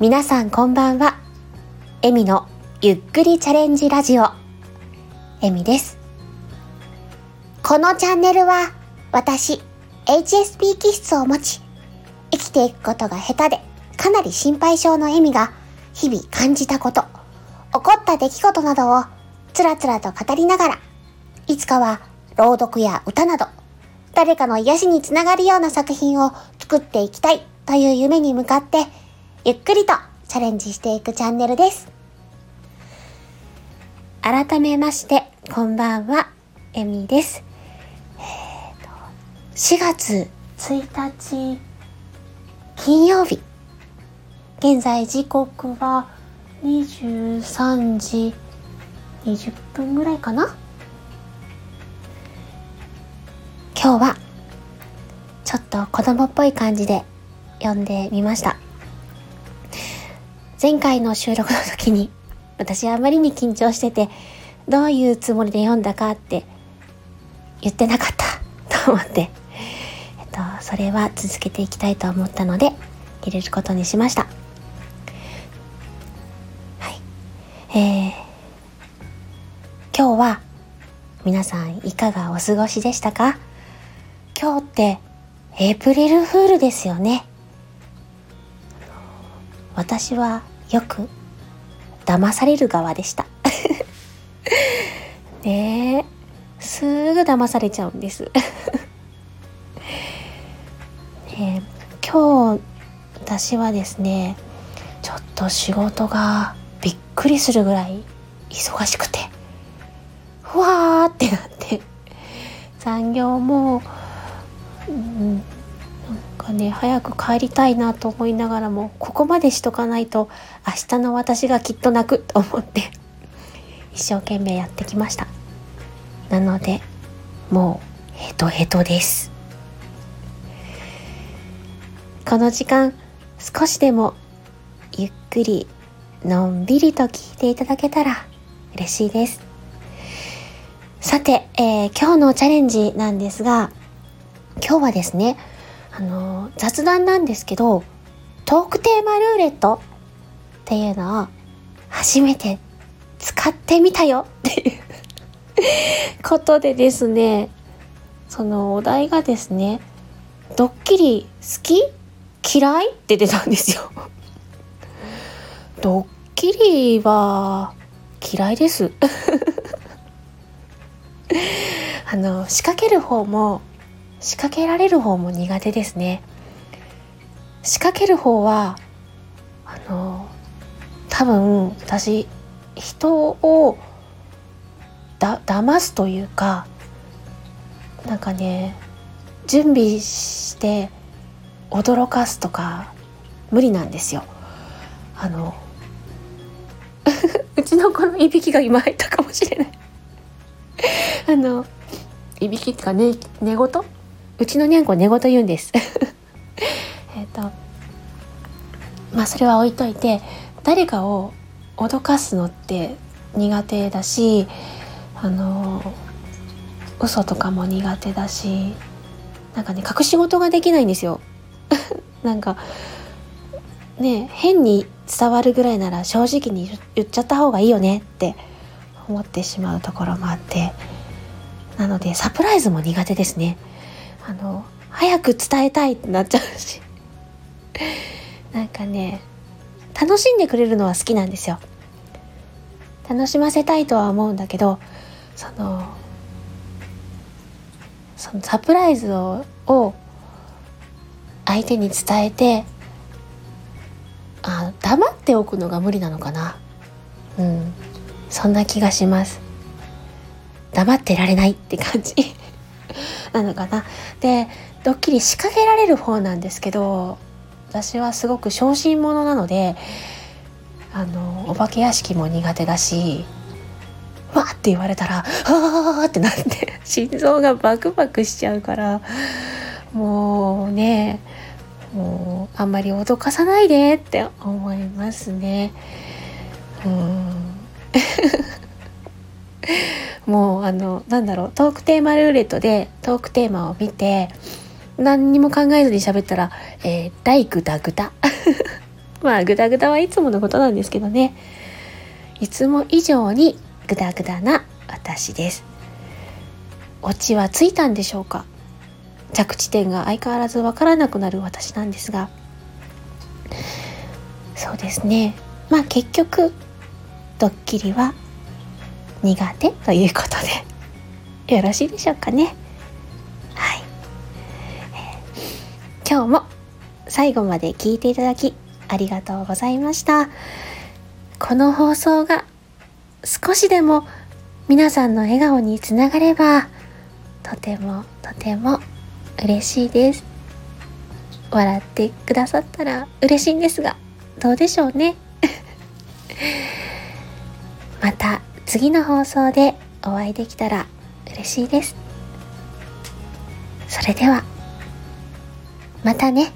皆さんこんばんは。エミのゆっくりチャレンジラジオ。エミです。このチャンネルは私、HSP 気質を持ち、生きていくことが下手でかなり心配性のエミが日々感じたこと、起こった出来事などをつらつらと語りながら、いつかは朗読や歌など、誰かの癒しにつながるような作品を作っていきたいという夢に向かって、ゆっくりとチャレンジしていくチャンネルです。改めまして、こんばんは、エミです。えーと4月1日、金曜日。現在時刻は23時20分ぐらいかな今日はちょっと子供っぽい感じで読んでみました前回の収録の時に私はあまりに緊張しててどういうつもりで読んだかって言ってなかったと思って、えっと、それは続けていきたいと思ったので入れることにしました。はい。えー、今日は皆さんいかがお過ごしでしたか？今日ってエイプリルフールですよね。私はよく騙される側でした。ねえ。すぐ騙されちゃうんです。ねえ。今日私はですねちょっと仕事がびっくりするぐらい忙しくてふわーってなって残業もう、んかね早く帰りたいなと思いながらもここまでしとかないと明日の私がきっと泣くと思って 一生懸命やってきました。なのでもうヘトヘトです。この時間少しでもゆっくりのんびりと聞いていただけたら嬉しいです。さて、えー今日のチャレンジなんですが今日はですね、あの雑談なんですけど、トークテーマルーレットっていうのを初めて使ってみたよっていうことでですね、そのお題がですね、ドッキリ好き？嫌い？って出たんですよ。ドッキリは嫌いです。あの、仕掛ける方も仕掛けられる方も苦手ですね。仕掛ける方はあの多分私人をだ騙すというかなんかね準備して驚かすとか無理なんですよ。あの うちの子のいびきが今入ったかもしれない。あのいびきっていうかね寝言？うちのにゃんこ寝言言うんです。えっとまあそれは置いといて誰かを脅かすのって苦手だしあの嘘とかも苦手だしなんかね隠し事ができないんですよ。なんかね変に伝わるぐらいなら正直に言言っちゃった方がいいよねって思ってしまうところもあって。なのでサプライズも苦手ですね。あの早く伝えたいってなっちゃうし。なんかね楽しんでくれるのは好きなんですよ。楽しませたいとは思うんだけどそのそのサプライズをを相手に伝えてあ黙っておくのが無理なのかな。うん。そんな気がします。黙ってられないって感じ。なのかなでドッキリ仕掛けられる方なんですけど私はすごく小心者なのであのお化け屋敷も苦手だしわって言われたら「あーってなって心臓がバクバクしちゃうからもうねもうあんまり脅かさないでって思いますね。うんもうあのなんだろうトークテーマルーレットでトークテーマを見て何にも考えずに喋ったら「えー、ライクダグダ」まあグダグダはいつものことなんですけどね。いつも以上にグダグダな私です。オチはついたんでしょうか？着地点が相変わらずわからなくなる私なんですが。そうですね。まあ結局ドッキリは苦手ということでよろしいでしょうかね。はい、えー、今日も最後まで聞いていただきありがとうございました。この放送が少しでも皆さんの笑顔につながればとてもとても嬉しいです。笑ってくださったら嬉しいんですがどうでしょうね。次の放送でお会いできたら嬉しいですそれではまたね。